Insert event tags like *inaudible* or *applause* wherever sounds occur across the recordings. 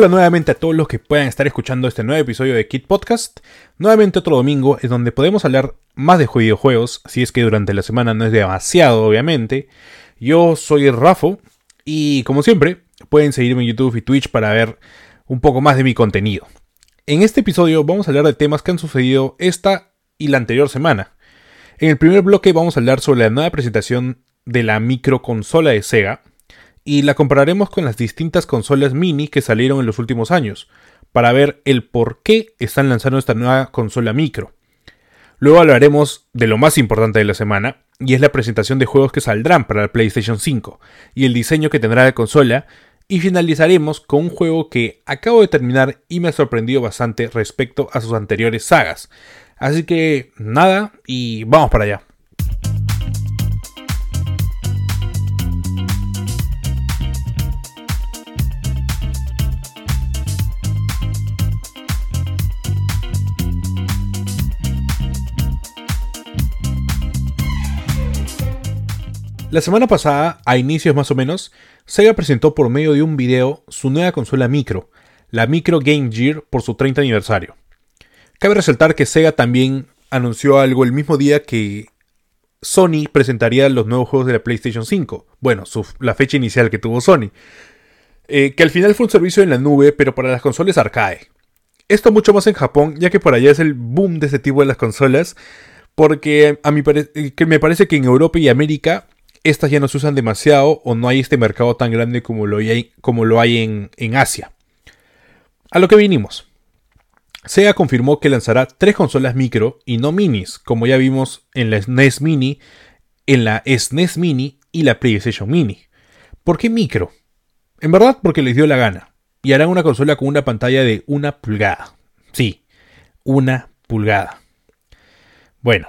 Hola nuevamente a todos los que puedan estar escuchando este nuevo episodio de Kit Podcast. Nuevamente otro domingo en donde podemos hablar más de videojuegos, si es que durante la semana no es demasiado, obviamente. Yo soy Rafo y como siempre pueden seguirme en YouTube y Twitch para ver un poco más de mi contenido. En este episodio vamos a hablar de temas que han sucedido esta y la anterior semana. En el primer bloque vamos a hablar sobre la nueva presentación de la microconsola de Sega, y la compararemos con las distintas consolas mini que salieron en los últimos años, para ver el por qué están lanzando esta nueva consola micro. Luego hablaremos de lo más importante de la semana, y es la presentación de juegos que saldrán para la PlayStation 5, y el diseño que tendrá la consola, y finalizaremos con un juego que acabo de terminar y me ha sorprendido bastante respecto a sus anteriores sagas. Así que nada, y vamos para allá. La semana pasada, a inicios más o menos, Sega presentó por medio de un video su nueva consola micro, la Micro Game Gear, por su 30 aniversario. Cabe resaltar que Sega también anunció algo el mismo día que Sony presentaría los nuevos juegos de la PlayStation 5. Bueno, la fecha inicial que tuvo Sony. Eh, que al final fue un servicio en la nube, pero para las consolas arcade. Esto mucho más en Japón, ya que por allá es el boom de ese tipo de las consolas. Porque a mí que me parece que en Europa y América estas ya no se usan demasiado o no hay este mercado tan grande como lo hay, como lo hay en, en Asia. A lo que vinimos. Sega confirmó que lanzará tres consolas micro y no minis, como ya vimos en la SNES Mini, en la SNES Mini y la PlayStation Mini. ¿Por qué micro? En verdad porque les dio la gana. Y harán una consola con una pantalla de una pulgada. Sí, una pulgada. Bueno,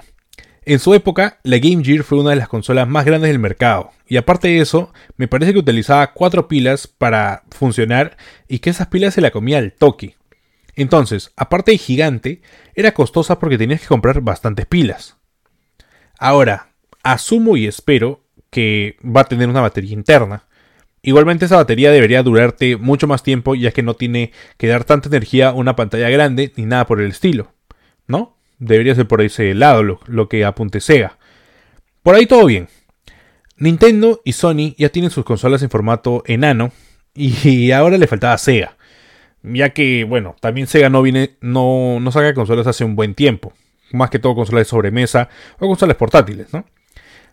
en su época, la Game Gear fue una de las consolas más grandes del mercado, y aparte de eso, me parece que utilizaba cuatro pilas para funcionar y que esas pilas se la comía al toque. Entonces, aparte de gigante, era costosa porque tenías que comprar bastantes pilas. Ahora, asumo y espero que va a tener una batería interna. Igualmente esa batería debería durarte mucho más tiempo ya que no tiene que dar tanta energía a una pantalla grande ni nada por el estilo. ¿No? Debería ser por ese lado lo, que apunte Sega. Por ahí todo bien. Nintendo y Sony ya tienen sus consolas en formato enano y ahora le faltaba Sega. Ya que, bueno, también Sega no viene, no, no saca consolas hace un buen tiempo. Más que todo consolas de sobremesa o consolas portátiles, ¿no?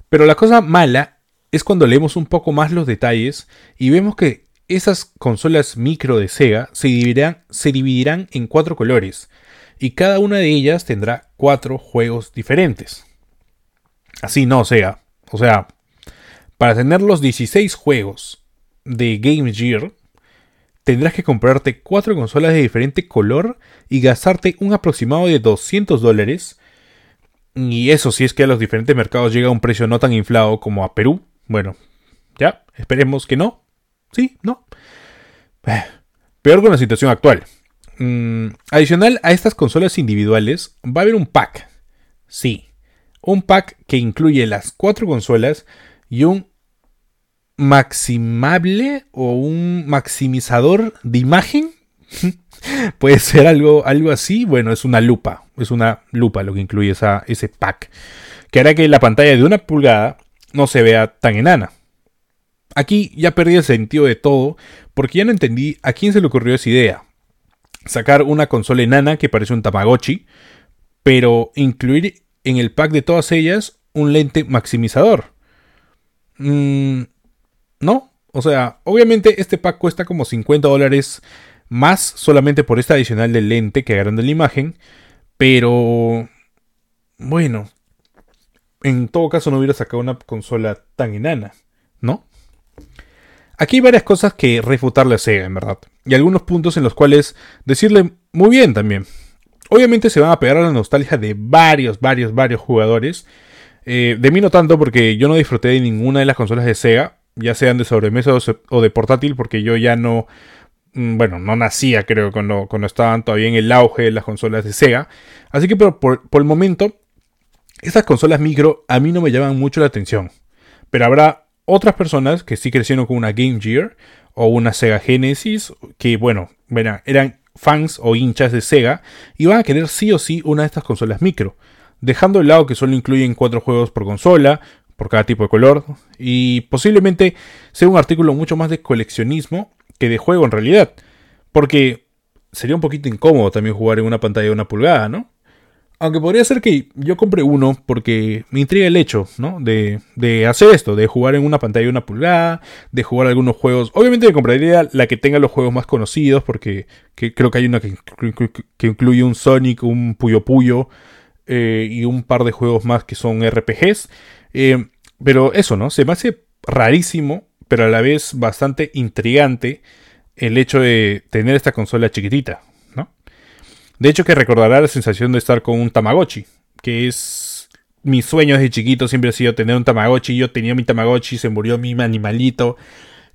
Pero la cosa mala es cuando leemos un poco más los detalles y vemos que esas consolas micro de Sega se dividirán, se dividirán en cuatro colores y cada una de ellas tendrá cuatro juegos diferentes. Así no sea. O sea, para tener los 16 juegos de Game Gear, tendrás que comprarte cuatro consolas de diferente color y gastarte un aproximado de 200 dólares. Y eso si es que a los diferentes mercados llega a un precio no tan inflado como a Perú. Bueno, ya, esperemos que no. Sí, no. Peor con la situación actual. Mm, adicional a estas consolas individuales, va a haber un pack. Sí, un pack que incluye las cuatro consolas y un maximable o un maximizador de imagen. *laughs* Puede ser algo, algo así. Bueno, es una lupa. Es una lupa lo que incluye ese pack. Que hará que la pantalla de una pulgada no se vea tan enana. Aquí ya perdí el sentido de todo porque ya no entendí a quién se le ocurrió esa idea sacar una consola enana que parece un Tamagotchi, pero incluir en el pack de todas ellas un lente maximizador. Mm, no, o sea, obviamente este pack cuesta como 50 dólares más solamente por esta adicional del lente que agranda la imagen, pero bueno, en todo caso no hubiera sacado una consola tan enana. Aquí hay varias cosas que refutarle a Sega, en verdad. Y algunos puntos en los cuales decirle muy bien también. Obviamente se van a pegar a la nostalgia de varios, varios, varios jugadores. Eh, de mí no tanto porque yo no disfruté de ninguna de las consolas de Sega, ya sean de sobremesa o de portátil, porque yo ya no, mm, bueno, no nacía creo cuando, cuando estaban todavía en el auge de las consolas de Sega. Así que por, por, por el momento, estas consolas micro a mí no me llaman mucho la atención. Pero habrá otras personas que sí crecieron con una Game Gear o una Sega Genesis, que bueno, eran fans o hinchas de Sega, y van a querer sí o sí una de estas consolas micro, dejando de lado que solo incluyen cuatro juegos por consola, por cada tipo de color, y posiblemente sea un artículo mucho más de coleccionismo que de juego en realidad, porque sería un poquito incómodo también jugar en una pantalla de una pulgada, ¿no? Aunque podría ser que yo compre uno porque me intriga el hecho, ¿no? De, hacer esto, de jugar en una pantalla de una pulgada, de jugar algunos juegos. Obviamente me compraría la que tenga los juegos más conocidos porque creo que hay una que, incluye un Sonic, un Puyo Puyo eh, y un par de juegos más que son RPGs. Eh, pero eso, ¿no? Se me hace rarísimo, pero a la vez bastante intrigante el hecho de tener esta consola chiquitita. De hecho, que recordará la sensación de estar con un Tamagotchi, que es mi sueño desde chiquito, siempre ha sido tener un Tamagotchi. Yo tenía mi Tamagotchi, se murió mi animalito.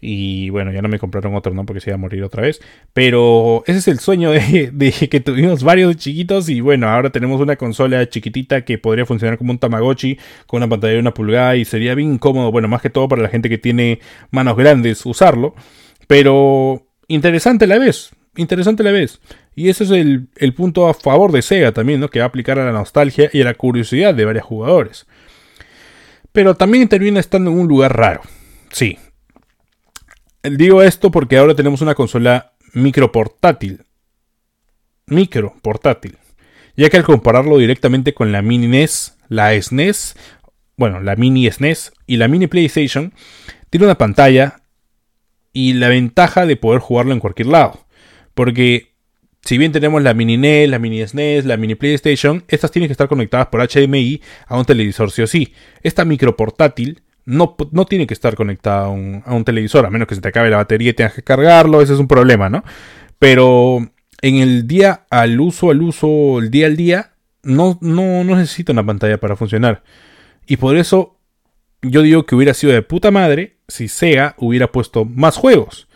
Y bueno, ya no me compraron otro, ¿no? Porque se iba a morir otra vez. Pero ese es el sueño de, que tuvimos varios chiquitos. Y bueno, ahora tenemos una consola chiquitita que podría funcionar como un Tamagotchi con una pantalla de una pulgada. Y sería bien incómodo, bueno, más que todo para la gente que tiene manos grandes usarlo. Pero interesante la vez. Interesante la vez. Y ese es el, punto a favor de Sega también, ¿no? Que va a aplicar a la nostalgia y a la curiosidad de varios jugadores. Pero también termina estando en un lugar raro. Sí. Digo esto porque ahora tenemos una consola micro portátil. Micro portátil. Ya que al compararlo directamente con la mini NES, la SNES, bueno, la mini SNES y la mini PlayStation, tiene una pantalla y la ventaja de poder jugarlo en cualquier lado. Porque si bien tenemos la mini NES, la mini SNES, la mini PlayStation, estas tienen que estar conectadas por HDMI a un televisor sí o sí. Esta micro portátil no, no tiene que estar conectada a un, televisor, a menos que se te acabe la batería y tengas que cargarlo, ese es un problema, ¿no? Pero en el día al uso, al uso, el día al día, no, no, no necesita una pantalla para funcionar. Y por eso yo digo que hubiera sido de puta madre si Sega hubiera puesto más juegos.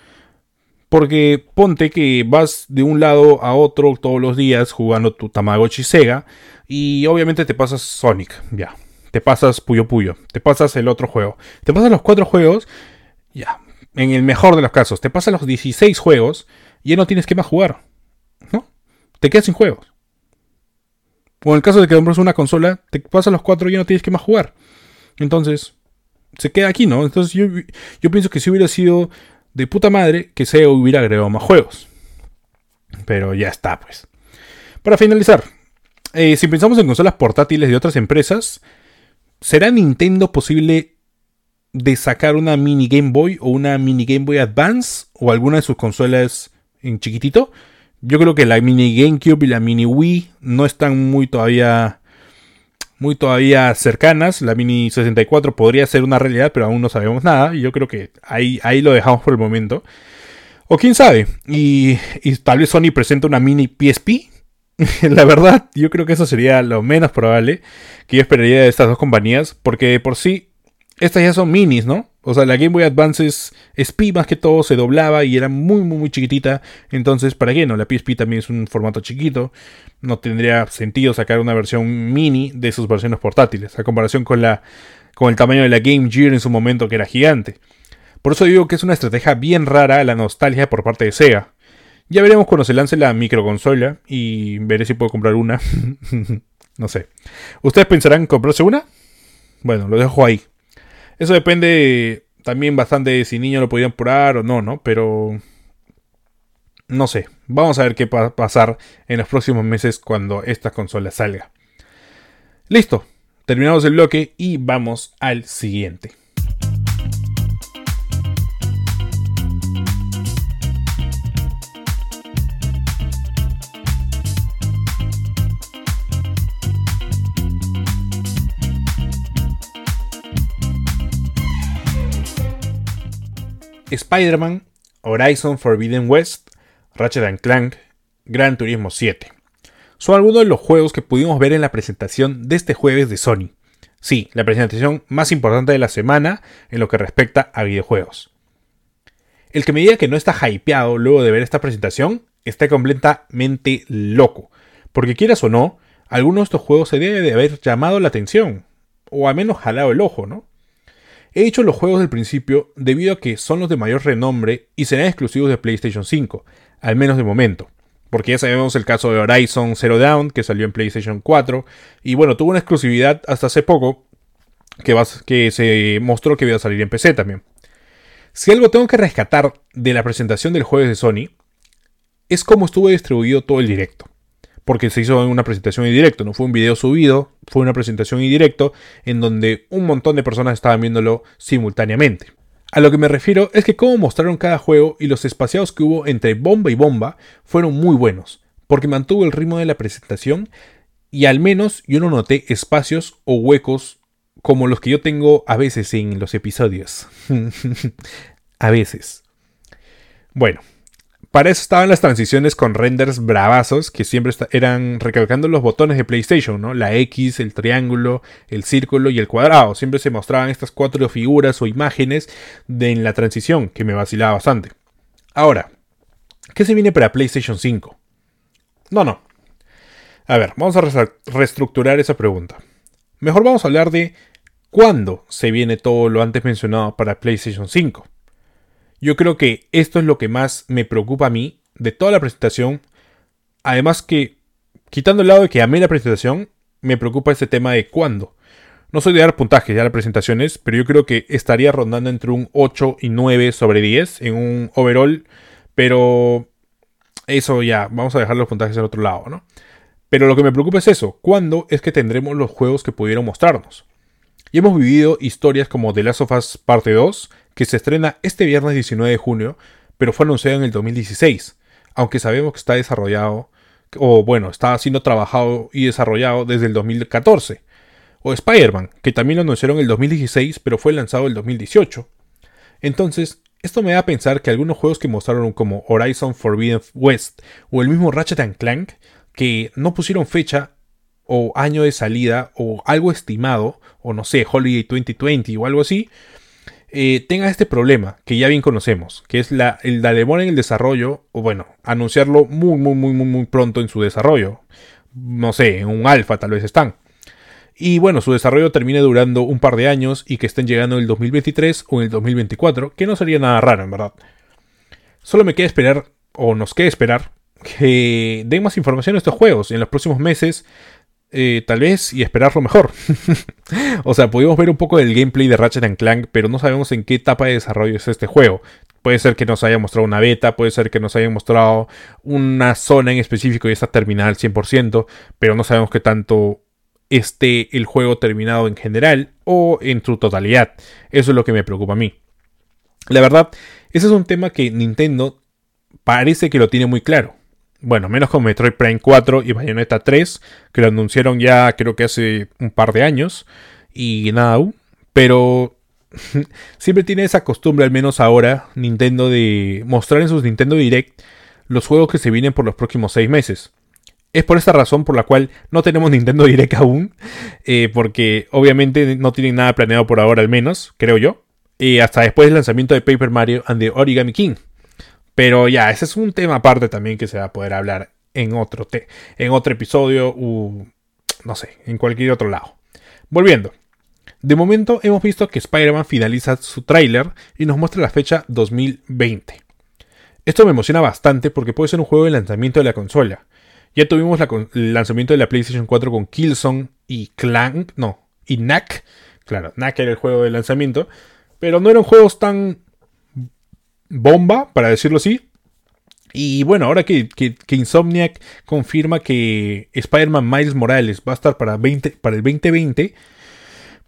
Porque ponte que vas de un lado a otro todos los días jugando tu Tamagotchi Sega y obviamente te pasas Sonic, ya. Te pasas Puyo Puyo, te pasas el otro juego. Te pasas los cuatro juegos, ya. En el mejor de los casos, te pasas los 16 juegos y ya no tienes que más jugar. ¿No? Te quedas sin juegos. O en el caso de que compres una consola, te pasas los cuatro y ya no tienes que más jugar. Entonces, se queda aquí, ¿no? Entonces yo, yo pienso que si hubiera sido de puta madre que se hubiera agregado más juegos. Pero ya está, pues. Para finalizar, eh, si pensamos en consolas portátiles de otras empresas, ¿será Nintendo posible de sacar una mini Game Boy o una mini Game Boy Advance o alguna de sus consolas en chiquitito? Yo creo que la mini GameCube y la mini Wii no están muy todavía muy todavía cercanas. La Mini 64 podría ser una realidad, pero aún no sabemos nada. Y yo creo que ahí, ahí lo dejamos por el momento. O quién sabe. Y, tal vez Sony presente una Mini PSP. *laughs* la verdad, yo creo que eso sería lo menos probable que yo esperaría de estas dos compañías. Porque por sí, estas ya son minis, ¿no? O sea, la Game Boy Advance es SP más que todo, se doblaba y era muy, muy, muy chiquitita. Entonces, ¿para qué no? La PSP también es un formato chiquito. No tendría sentido sacar una versión mini de sus versiones portátiles, a comparación con, la, con el tamaño de la Game Gear en su momento, que era gigante. Por eso digo que es una estrategia bien rara la nostalgia por parte de Sega. Ya veremos cuando se lance la microconsola y veré si puedo comprar una. *laughs* no sé. ¿Ustedes pensarán comprarse una? Bueno, lo dejo ahí. Eso depende también bastante de si niños lo podían probar o no, ¿no? Pero no sé. Vamos a ver qué va a pasar en los próximos meses cuando esta consola salga. Listo. Terminamos el bloque y vamos al siguiente. Spider-Man, Horizon Forbidden West, Ratchet Clank, Gran Turismo 7. Son algunos de los juegos que pudimos ver en la presentación de este jueves de Sony. Sí, la presentación más importante de la semana en lo que respecta a videojuegos. El que me diga que no está hypeado luego de ver esta presentación está completamente loco, porque quieras o no, alguno de estos juegos se debe de haber llamado la atención, o al menos jalado el ojo, ¿no? He dicho los juegos del principio debido a que son los de mayor renombre y serán exclusivos de PlayStation 5, al menos de momento. Porque ya sabemos el caso de Horizon Zero Dawn, que salió en PlayStation 4, y bueno, tuvo una exclusividad hasta hace poco, que, que se mostró que iba a salir en PC también. Si algo tengo que rescatar de la presentación del jueves de Sony, es cómo estuvo distribuido todo el directo. Porque se hizo una presentación en directo, no fue un video subido, fue una presentación en directo en donde un montón de personas estaban viéndolo simultáneamente. A lo que me refiero es que cómo mostraron cada juego y los espaciados que hubo entre bomba y bomba fueron muy buenos, porque mantuvo el ritmo de la presentación y al menos yo no noté espacios o huecos como los que yo tengo a veces en los episodios. *laughs* a veces. Bueno, para eso estaban las transiciones con renders bravazos que siempre eran recalcando los botones de PlayStation, ¿no? La X, el triángulo, el círculo y el cuadrado. Siempre se mostraban estas cuatro figuras o imágenes de, en la transición, que me vacilaba bastante. Ahora, ¿qué se viene para PlayStation 5? No, no. A ver, vamos a reestructurar esa pregunta. Mejor vamos a hablar de cuándo se viene todo lo antes mencionado para PlayStation 5. Yo creo que esto es lo que más me preocupa a mí de toda la presentación. Además que, quitando el lado de que amé la presentación, me preocupa este tema de cuándo. No soy de dar puntajes ya a las presentaciones, pero yo creo que estaría rondando entre un 8 y 9 sobre 10 en un overall. Pero eso ya, vamos a dejar los puntajes al otro lado, ¿no? Pero lo que me preocupa es eso, ¿cuándo es que tendremos los juegos que pudieron mostrarnos? Y hemos vivido historias como The Last of Us Parte 2, que se estrena este viernes 19 de junio, pero fue anunciado en el 2016, aunque sabemos que está desarrollado, o bueno, está siendo trabajado y desarrollado desde el 2014. O Spider-Man, que también lo anunciaron en el 2016, pero fue lanzado en el 2018. Entonces, esto me da a pensar que algunos juegos que mostraron como Horizon Forbidden West o el mismo Ratchet Clank, que no pusieron fecha o año de salida o algo estimado, o no sé, Holiday 2020 o algo así, eh, tenga este problema que ya bien conocemos, que es la, el, la demora en el desarrollo, o bueno, anunciarlo muy, muy, muy, muy, muy pronto en su desarrollo. No sé, en un alfa tal vez están. Y bueno, su desarrollo termine durando un par de años y que estén llegando en el 2023 o en el 2024, que no sería nada raro, en verdad. Solo me queda esperar, o nos queda esperar, que den más información de estos juegos en los próximos meses eh, tal vez y esperar lo mejor. *laughs* o sea, pudimos ver un poco del gameplay de Ratchet Clank, pero no sabemos en qué etapa de desarrollo es este juego. Puede ser que nos haya mostrado una beta, puede ser que nos haya mostrado una zona en específico y está terminada al 100%, pero no sabemos qué tanto esté el juego terminado en general o en su totalidad. Eso es lo que me preocupa a mí. La verdad, ese es un tema que Nintendo parece que lo tiene muy claro. Bueno, menos con Metroid Prime 4 y Bayonetta 3, que lo anunciaron ya creo que hace un par de años. Y nada aún. Pero *laughs* siempre tiene esa costumbre, al menos ahora, Nintendo, de mostrar en sus Nintendo Direct los juegos que se vienen por los próximos 6 meses. Es por esta razón por la cual no tenemos Nintendo Direct aún, eh, porque obviamente no tienen nada planeado por ahora al menos, creo yo, y hasta después del lanzamiento de Paper Mario and the Origami King. Pero ya, ese es un tema aparte también que se va a poder hablar en otro, en otro episodio o no sé, en cualquier otro lado. Volviendo. De momento hemos visto que Spider-Man finaliza su tráiler y nos muestra la fecha 2020. Esto me emociona bastante porque puede ser un juego de lanzamiento de la consola. Ya tuvimos el lanzamiento de la PlayStation 4 con Killzone y Clank, no, y Knack. Claro, Knack era el juego de lanzamiento, pero no eran juegos tan bomba, para decirlo así. Y bueno, ahora que, Insomniac confirma que Spider-Man Miles Morales va a estar para, 20, para el 2020,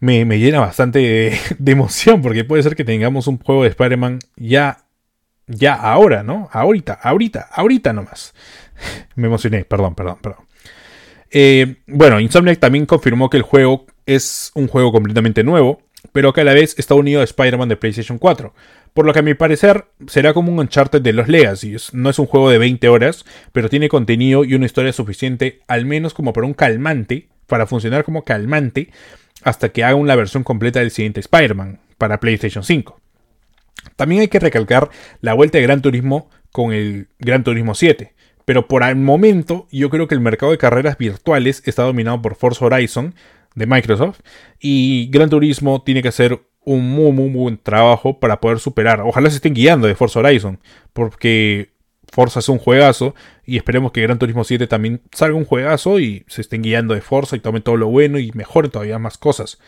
me, llena bastante *laughs* de, emoción, porque puede ser que tengamos un juego de Spider-Man ya, ya ahora, ¿no? Ahorita, ahorita, ahorita nomás. *laughs* Me emocioné, perdón, perdón, perdón. Eh, bueno, Insomniac también confirmó que el juego es un juego completamente nuevo, pero que a la vez está unido a Spider-Man de PlayStation 4. Por lo que a mi parecer será como un Uncharted de los Legacy. No es un juego de 20 horas, pero tiene contenido y una historia suficiente, al menos como para un calmante, para funcionar como calmante, hasta que haga una versión completa del siguiente Spider-Man para PlayStation 5. También hay que recalcar la vuelta de Gran Turismo con el Gran Turismo 7. Pero por el momento yo creo que el mercado de carreras virtuales está dominado por Forza Horizon de Microsoft y Gran Turismo tiene que ser un muy, muy, buen trabajo para poder superar. Ojalá se estén guiando de Forza Horizon, porque Forza es un juegazo y esperemos que Gran Turismo 7 también salga un juegazo y se estén guiando de Forza y tomen todo lo bueno y mejoren todavía más cosas.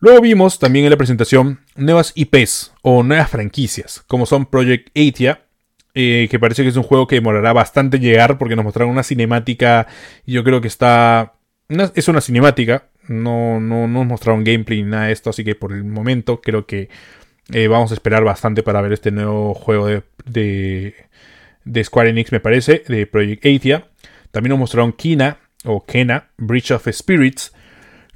Luego vimos también en la presentación nuevas IPs o nuevas franquicias, como son Project Atia, eh, que parece que es un juego que demorará bastante llegar porque nos mostraron una cinemática yo creo que está... es una cinemática, no, no, nos mostraron gameplay ni nada de esto, así que por el momento creo que eh, vamos a esperar bastante para ver este nuevo juego de, de, Square Enix, me parece, de Project Athia. También nos mostraron Kina o Kena, Breach of Spirits,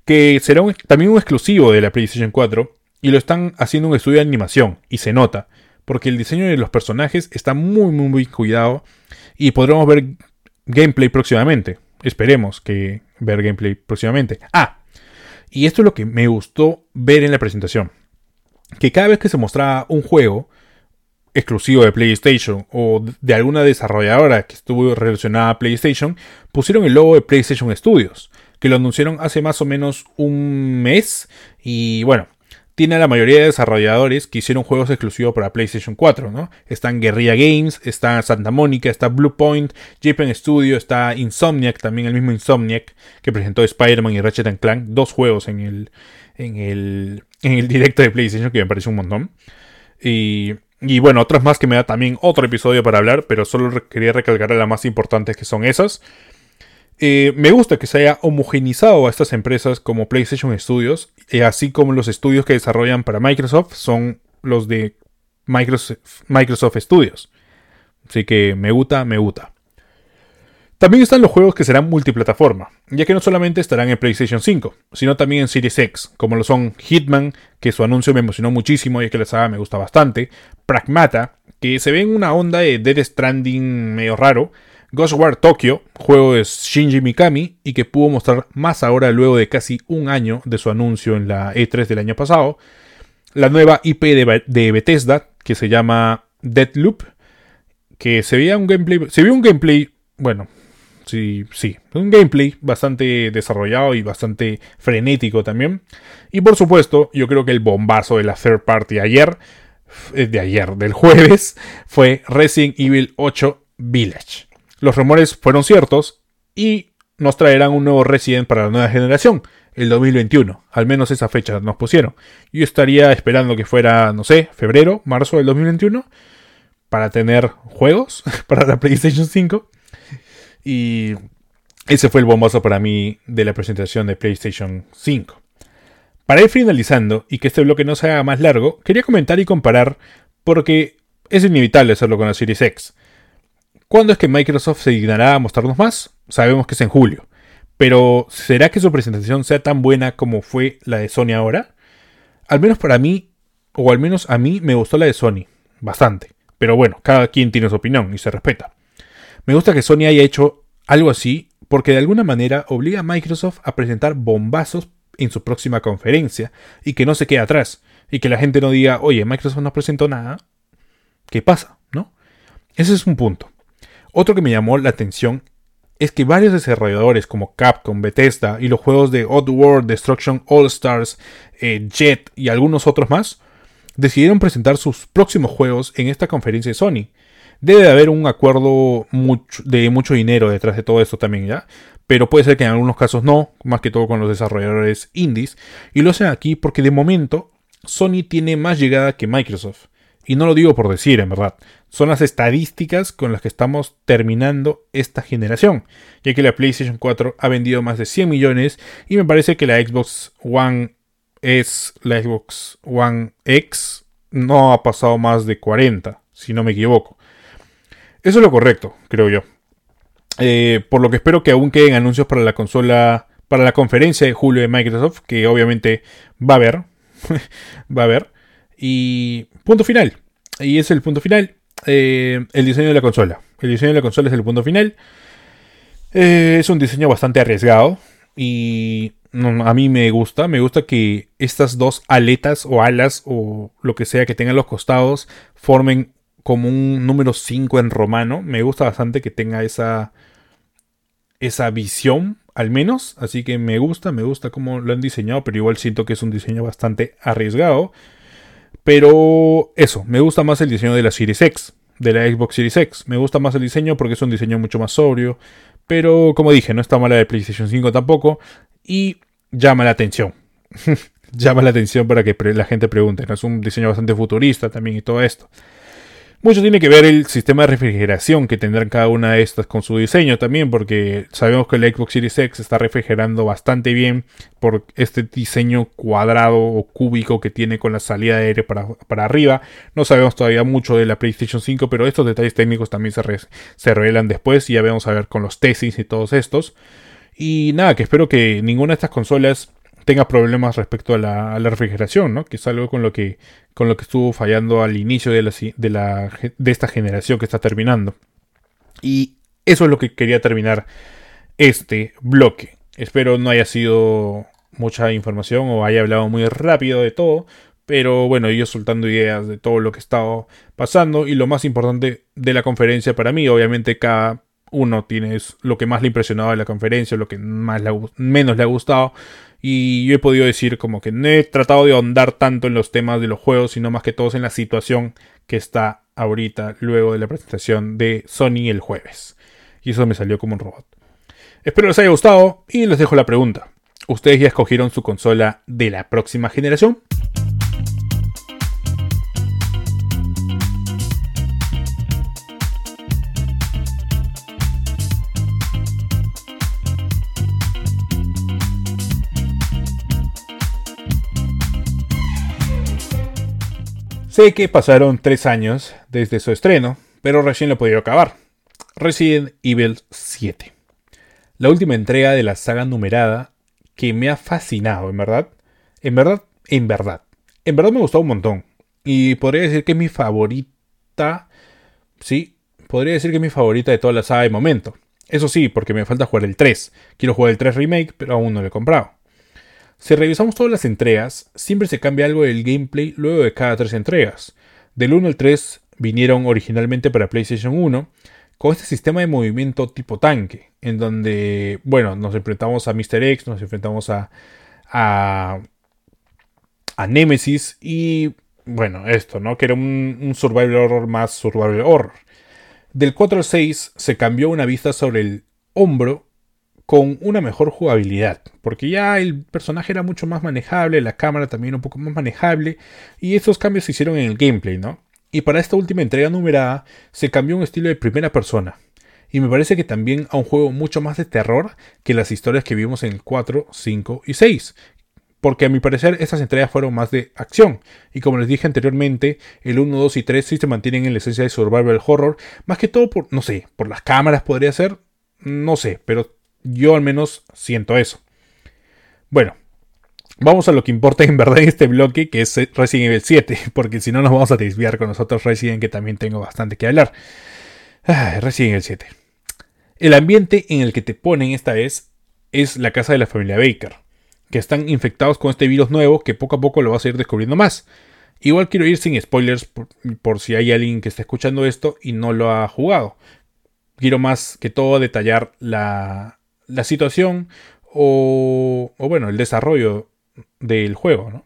que será también un exclusivo de la PlayStation 4 y lo están haciendo un estudio de animación y se nota porque el diseño de los personajes está muy muy muy cuidado y podremos ver gameplay próximamente. Esperemos que ver gameplay próximamente. Ah, y esto es lo que me gustó ver en la presentación. Que cada vez que se mostraba un juego exclusivo de PlayStation o de alguna desarrolladora que estuvo relacionada a PlayStation, pusieron el logo de PlayStation Studios, que lo anunciaron hace más o menos un mes. Y bueno, tiene a la mayoría de desarrolladores que hicieron juegos exclusivos para PlayStation 4, ¿no? Están Guerrilla Games, está Santa Mónica, está Bluepoint, Japan Studio, está Insomniac, también el mismo Insomniac que presentó Spider-Man y Ratchet Clank, dos juegos en el, en el, en el directo de PlayStation que me parece un montón. Y, y bueno, otras más que me da también otro episodio para hablar, pero solo quería recalcar las más importantes que son esas. Eh, me gusta que se haya homogenizado a estas empresas como PlayStation Studios, eh, así como los estudios que desarrollan para Microsoft son los de Microsoft, Studios. Así que me gusta, me gusta. También están los juegos que serán multiplataforma, ya que no solamente estarán en PlayStation 5, sino también en Series X, como lo son Hitman, que su anuncio me emocionó muchísimo y que la saga me gusta bastante, Pragmata, que se ve en una onda de Dead Stranding medio raro, Ghostwire Tokyo, juego de Shinji Mikami y que pudo mostrar más ahora luego de casi un año de su anuncio en la E3 del año pasado. La nueva IP de, Bethesda que se llama Deadloop, que se veía un gameplay, se vio un gameplay, bueno, sí, sí, un gameplay bastante desarrollado y bastante frenético también. Y por supuesto, yo creo que el bombazo de la third party ayer, eh, de ayer, del *laughs* jueves, fue Resident Evil 8 Village. Los rumores fueron ciertos y nos traerán un nuevo Resident para la nueva generación, el 2021. Al menos esa fecha nos pusieron. Yo estaría esperando que fuera, no sé, febrero, marzo del 2021 para tener juegos *laughs* para la PlayStation 5. Y ese fue el bombazo para mí de la presentación de PlayStation 5. Para ir finalizando y que este bloque no se haga más largo, quería comentar y comparar porque es inevitable hacerlo con la Series X. ¿Cuándo es que Microsoft se dignará a mostrarnos más? Sabemos que es en julio. Pero ¿será que su presentación sea tan buena como fue la de Sony ahora? Al menos para mí, o al menos a mí, me gustó la de Sony. Bastante. Pero bueno, cada quien tiene su opinión y se respeta. Me gusta que Sony haya hecho algo así porque de alguna manera obliga a Microsoft a presentar bombazos en su próxima conferencia y que no se quede atrás y que la gente no diga, oye, Microsoft no presentó nada. ¿Qué pasa? ¿No? Ese es un punto. Otro que me llamó la atención es que varios desarrolladores como Capcom, Bethesda y los juegos de Oddworld, Destruction All Stars, eh, Jet y algunos otros más decidieron presentar sus próximos juegos en esta conferencia de Sony. Debe de haber un acuerdo de mucho dinero detrás de todo esto también, ¿ya? Pero puede ser que en algunos casos no, más que todo con los desarrolladores indies. Y lo hacen aquí porque de momento Sony tiene más llegada que Microsoft. Y no lo digo por decir, en verdad. Son las estadísticas con las que estamos terminando esta generación. Ya que la PlayStation 4 ha vendido más de 100 millones. Y me parece que la Xbox One S, la Xbox One X, no ha pasado más de 40, si no me equivoco. Eso es lo correcto, creo yo. Eh, por lo que espero que aún queden anuncios para la consola, para la conferencia de julio de Microsoft, que obviamente va a haber. *laughs* va a haber. Y punto final. Y es el punto final. Eh, el diseño de la consola. El diseño de la consola es el punto final. Eh, es un diseño bastante arriesgado. Y a mí me gusta. Me gusta que estas dos aletas o alas o lo que sea que tengan los costados formen como un número 5 en romano. Me gusta bastante que tenga esa, esa visión al menos, así que me gusta, me gusta cómo lo han diseñado, pero igual siento que es un diseño bastante arriesgado. Pero eso, me gusta más el diseño de la Series X, de la Xbox Series X. Me gusta más el diseño porque es un diseño mucho más sobrio, pero como dije, no está mala de PlayStation 5 tampoco y llama la atención. *laughs* llama la atención para que la gente pregunte. Es un diseño bastante futurista también y todo esto. Mucho tiene que ver el sistema de refrigeración que tendrán cada una de estas con su diseño también, porque sabemos que el Xbox Series X está refrigerando bastante bien por este diseño cuadrado o cúbico que tiene con la salida de aire para, arriba. No sabemos todavía mucho de la PlayStation 5, pero estos detalles técnicos también se, revelan después y ya vamos a ver con los testings y todos estos. Y nada, que espero que ninguna de estas consolas tenga problemas respecto a la, refrigeración, ¿no? Que es algo con lo que, con lo que estuvo fallando al inicio de, de, esta generación que está terminando. Y eso es lo que quería terminar este bloque. Espero no haya sido mucha información o haya hablado muy rápido de todo. Pero bueno, yo soltando ideas de todo lo que estaba pasando. Y lo más importante de la conferencia para mí, obviamente cada uno tiene lo que más le ha impresionado de la conferencia, lo que más menos le ha gustado. Y yo he podido decir como que no he tratado de ahondar tanto en los temas de los juegos, sino más que todos en la situación que está ahorita luego de la presentación de Sony el jueves. Y eso me salió como un robot. Espero les haya gustado y les dejo la pregunta. ¿Ustedes ya escogieron su consola de la próxima generación? Sé que pasaron tres años desde su estreno, pero recién lo he podido acabar. Resident Evil 7. La última entrega de la saga numerada que me ha fascinado, en verdad. En verdad, en verdad. En verdad me gustó un montón. Y podría decir que es mi favorita. Sí, podría decir que es mi favorita de toda la saga de momento. Eso sí, porque me falta jugar el 3. Quiero jugar el 3 Remake, pero aún no lo he comprado. Si revisamos todas las entregas, siempre se cambia algo del gameplay luego de cada tres entregas. Del 1 al 3 vinieron originalmente para PlayStation 1 con este sistema de movimiento tipo tanque, en donde, bueno, nos enfrentamos a Mr. X, nos enfrentamos a, a, a Nemesis y, bueno, esto, ¿no? Que era un, un survival horror más survival horror. Del 4 al 6 se cambió una vista sobre el hombro con una mejor jugabilidad, porque ya el personaje era mucho más manejable, la cámara también un poco más manejable, y esos cambios se hicieron en el gameplay, ¿no? Y para esta última entrega numerada se cambió un estilo de primera persona, y me parece que también a un juego mucho más de terror que las historias que vimos en el 4, 5 y 6, porque a mi parecer estas entregas fueron más de acción. Y como les dije anteriormente, el 1, 2 y 3 sí se mantienen en la esencia de survival horror, más que todo por, no sé, por las cámaras podría ser, no sé, pero yo al menos siento eso. Bueno, vamos a lo que importa en verdad en este bloque, que es Resident Evil 7, *laughs* porque si no nos vamos a desviar con nosotros Resident, que también tengo bastante que hablar. Resident Evil 7. El ambiente en el que te ponen esta vez es la casa de la familia Baker, que están infectados con este virus nuevo que poco a poco lo vas a ir descubriendo más. Igual quiero ir sin spoilers por, por si hay alguien que está escuchando esto y no lo ha jugado. Quiero más que todo detallar la, la situación o, bueno, el desarrollo del juego. ¿no?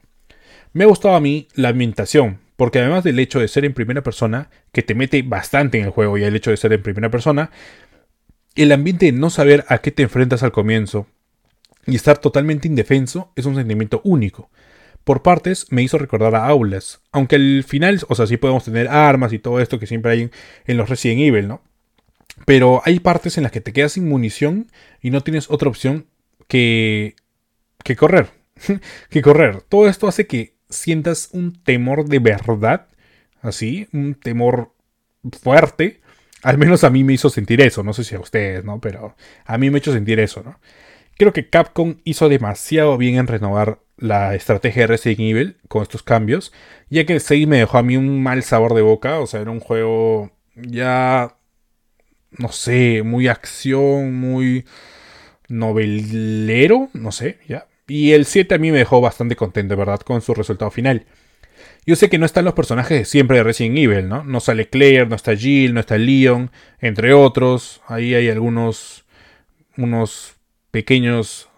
Me ha gustado a mí la ambientación, porque además del hecho de ser en primera persona, que te mete bastante en el juego y el hecho de ser en primera persona, el ambiente de no saber a qué te enfrentas al comienzo y estar totalmente indefenso es un sentimiento único. Por partes me hizo recordar a Aulas, aunque al final, o sea, sí podemos tener armas y todo esto que siempre hay en los Resident Evil, ¿no? Pero hay partes en las que te quedas sin munición y no tienes otra opción que, que correr. *laughs* que correr. Todo esto hace que sientas un temor de verdad. Así, un temor fuerte. Al menos a mí me hizo sentir eso. No sé si a ustedes, ¿no? Pero a mí me hecho sentir eso, ¿no? Creo que Capcom hizo demasiado bien en renovar la estrategia de Resident Evil con estos cambios. Ya que el 6 me dejó a mí un mal sabor de boca. O sea, era un juego ya no sé, muy acción, muy novelero, no sé, ya. Y el 7 a mí me dejó bastante contento, ¿verdad? Con su resultado final. Yo sé que no están los personajes de siempre de Resident Evil, ¿no? No sale Claire, no está Jill, no está Leon, entre otros. Ahí hay algunos unos pequeños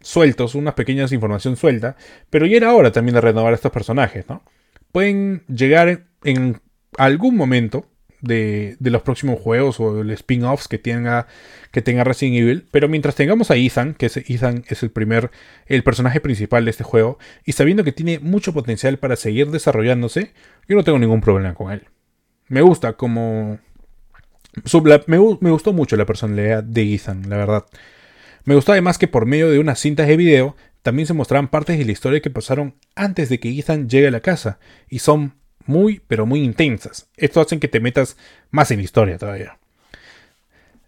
sueltos, unas pequeñas información suelta, pero ya era hora también de renovar a estos personajes, ¿no? Pueden llegar en algún momento de, los próximos juegos o el spin-offs que tenga, que tenga Resident Evil. Pero mientras tengamos a Ethan, que es, Ethan es el primer, el personaje principal de este juego, y sabiendo que tiene mucho potencial para seguir desarrollándose, yo no tengo ningún problema con él. Me gusta como... me, gustó mucho la personalidad de Ethan, la verdad. Me gustó además que por medio de unas cintas de video también se mostraban partes de la historia que pasaron antes de que Ethan llegue a la casa, y son muy, pero muy intensas. Esto hace que te metas más en la historia todavía.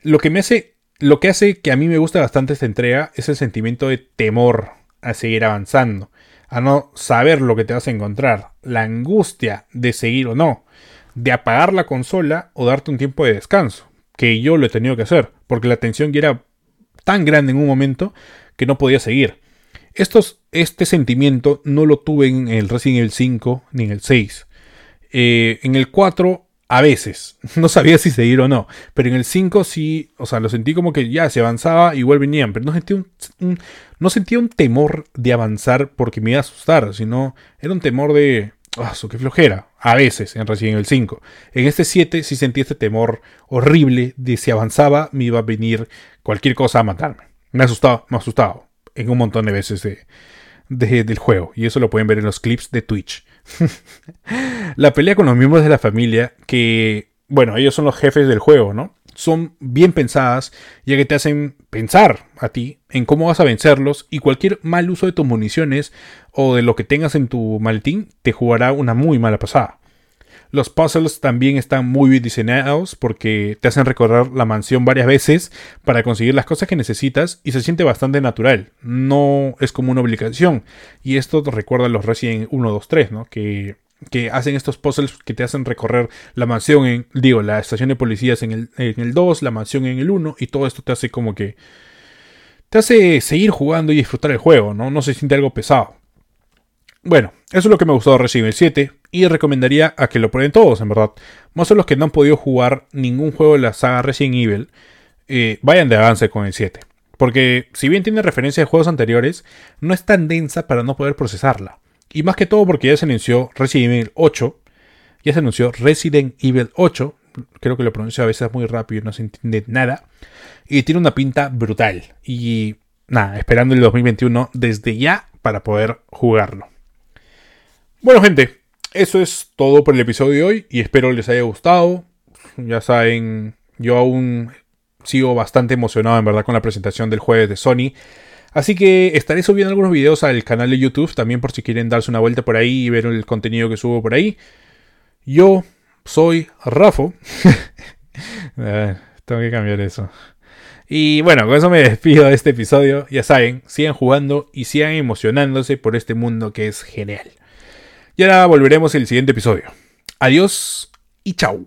Lo que me hace, lo que hace que a mí me gusta bastante esta entrega es el sentimiento de temor a seguir avanzando, a no saber lo que te vas a encontrar, la angustia de seguir o no, de apagar la consola o darte un tiempo de descanso, que yo lo he tenido que hacer, porque la tensión era tan grande en un momento que no podía seguir. Estos, este sentimiento no lo tuve en el Resident Evil 5 ni en el 6. Eh, en el 4, a veces. *laughs* No sabía si seguir o no. Pero en el 5 sí, o sea, lo sentí como que ya se avanzaba, igual venían. Pero no sentía un, no sentía un temor de avanzar porque me iba a asustar, sino era un temor de. ¡Ah, qué flojera! A veces en Resident Evil 5. En este 7 sí sentí este temor horrible de si avanzaba me iba a venir cualquier cosa a matarme. Me asustaba, me asustaba en un montón de veces de, del juego. Y eso lo pueden ver en los clips de Twitch. La pelea con los miembros de la familia, que, bueno, ellos son los jefes del juego, ¿no? Son bien pensadas, ya que te hacen pensar a ti en cómo vas a vencerlos y cualquier mal uso de tus municiones o de lo que tengas en tu maletín te jugará una muy mala pasada. Los puzzles también están muy bien diseñados porque te hacen recorrer la mansión varias veces para conseguir las cosas que necesitas y se siente bastante natural. No es como una obligación. Y esto te recuerda a los Resident 1, 2, 3, ¿no? Que, que hacen estos puzzles que te hacen recorrer la mansión en, digo, la estación de policías en el, en el 2, la mansión en el 1 y todo esto te hace como que... Te hace seguir jugando y disfrutar el juego, ¿no? No se siente algo pesado. Bueno, eso es lo que me gustó de Resident Evil 7 y recomendaría a que lo prueben todos, en verdad. Más o los que no han podido jugar ningún juego de la saga Resident Evil, eh, vayan de avance con el 7. Porque si bien tiene referencia de juegos anteriores, no es tan densa para no poder procesarla. Y más que todo porque ya se anunció Resident Evil 8, ya se anunció Resident Evil 8, creo que lo pronuncio a veces muy rápido y no se entiende nada, y tiene una pinta brutal. Y nada, esperando el 2021 desde ya para poder jugarlo. Bueno, gente, eso es todo por el episodio de hoy y espero les haya gustado. Ya saben, yo aún sigo bastante emocionado en verdad con la presentación del jueves de Sony. Así que estaré subiendo algunos videos al canal de YouTube también por si quieren darse una vuelta por ahí y ver el contenido que subo por ahí. Yo soy Rafo. *laughs* Tengo que cambiar eso. Y bueno, con eso me despido de este episodio. Ya saben, sigan jugando y sigan emocionándose por este mundo que es genial. Y ahora volveremos en el siguiente episodio. Adiós y chao.